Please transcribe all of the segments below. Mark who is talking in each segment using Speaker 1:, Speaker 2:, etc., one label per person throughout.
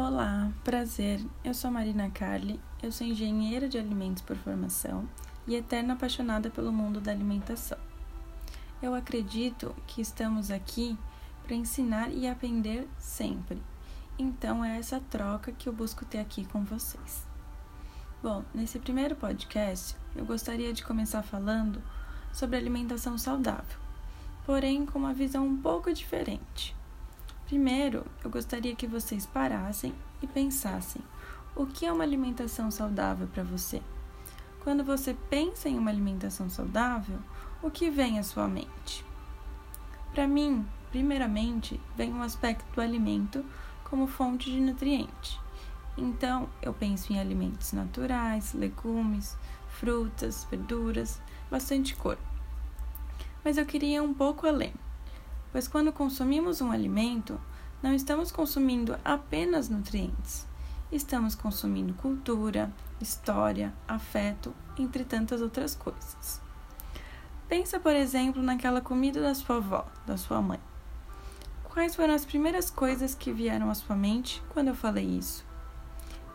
Speaker 1: Olá, prazer. Eu sou Marina Carli, eu sou engenheira de alimentos por formação e eterna apaixonada pelo mundo da alimentação. Eu acredito que estamos aqui para ensinar e aprender sempre. Então é essa troca que eu busco ter aqui com vocês. Bom, nesse primeiro podcast, eu gostaria de começar falando sobre alimentação saudável, porém com uma visão um pouco diferente. Primeiro, eu gostaria que vocês parassem e pensassem: o que é uma alimentação saudável para você? Quando você pensa em uma alimentação saudável, o que vem à sua mente? Para mim, primeiramente, vem o aspecto do alimento como fonte de nutriente. Então, eu penso em alimentos naturais, legumes, frutas, verduras, bastante cor. Mas eu queria ir um pouco além pois quando consumimos um alimento, não estamos consumindo apenas nutrientes, estamos consumindo cultura, história, afeto, entre tantas outras coisas. Pensa, por exemplo, naquela comida da sua avó, da sua mãe. Quais foram as primeiras coisas que vieram à sua mente quando eu falei isso?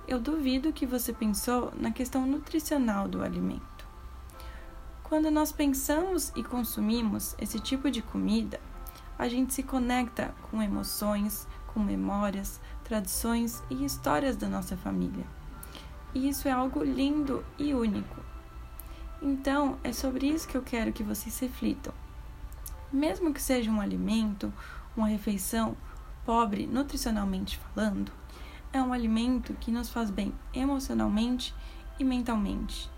Speaker 1: Eu duvido que você pensou na questão nutricional do alimento. Quando nós pensamos e consumimos esse tipo de comida, a gente se conecta com emoções, com memórias, tradições e histórias da nossa família. E isso é algo lindo e único. Então, é sobre isso que eu quero que vocês reflitam. Mesmo que seja um alimento, uma refeição pobre nutricionalmente falando, é um alimento que nos faz bem emocionalmente e mentalmente.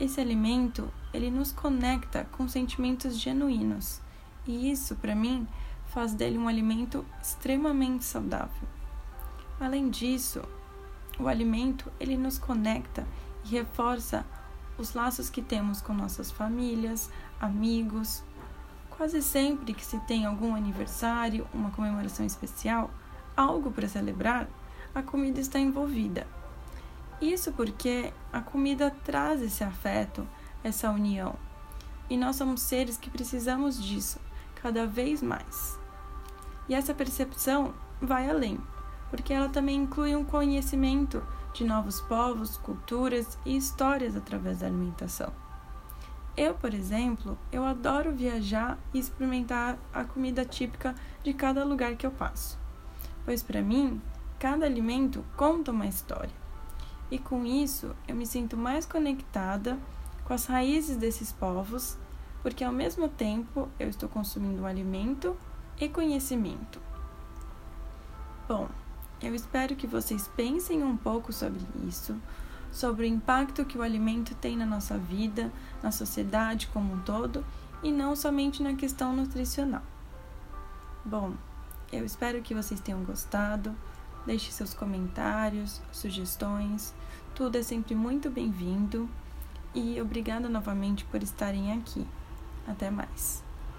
Speaker 1: Esse alimento, ele nos conecta com sentimentos genuínos e isso, para mim, faz dele um alimento extremamente saudável. Além disso, o alimento ele nos conecta e reforça os laços que temos com nossas famílias, amigos. Quase sempre que se tem algum aniversário, uma comemoração especial, algo para celebrar, a comida está envolvida. Isso porque a comida traz esse afeto, essa união. E nós somos seres que precisamos disso cada vez mais. E essa percepção vai além, porque ela também inclui um conhecimento de novos povos, culturas e histórias através da alimentação. Eu, por exemplo, eu adoro viajar e experimentar a comida típica de cada lugar que eu passo, pois para mim, cada alimento conta uma história. E com isso, eu me sinto mais conectada com as raízes desses povos porque ao mesmo tempo eu estou consumindo um alimento e conhecimento. Bom, eu espero que vocês pensem um pouco sobre isso, sobre o impacto que o alimento tem na nossa vida, na sociedade como um todo e não somente na questão nutricional. Bom, eu espero que vocês tenham gostado. Deixe seus comentários, sugestões, tudo é sempre muito bem-vindo e obrigada novamente por estarem aqui. Até mais.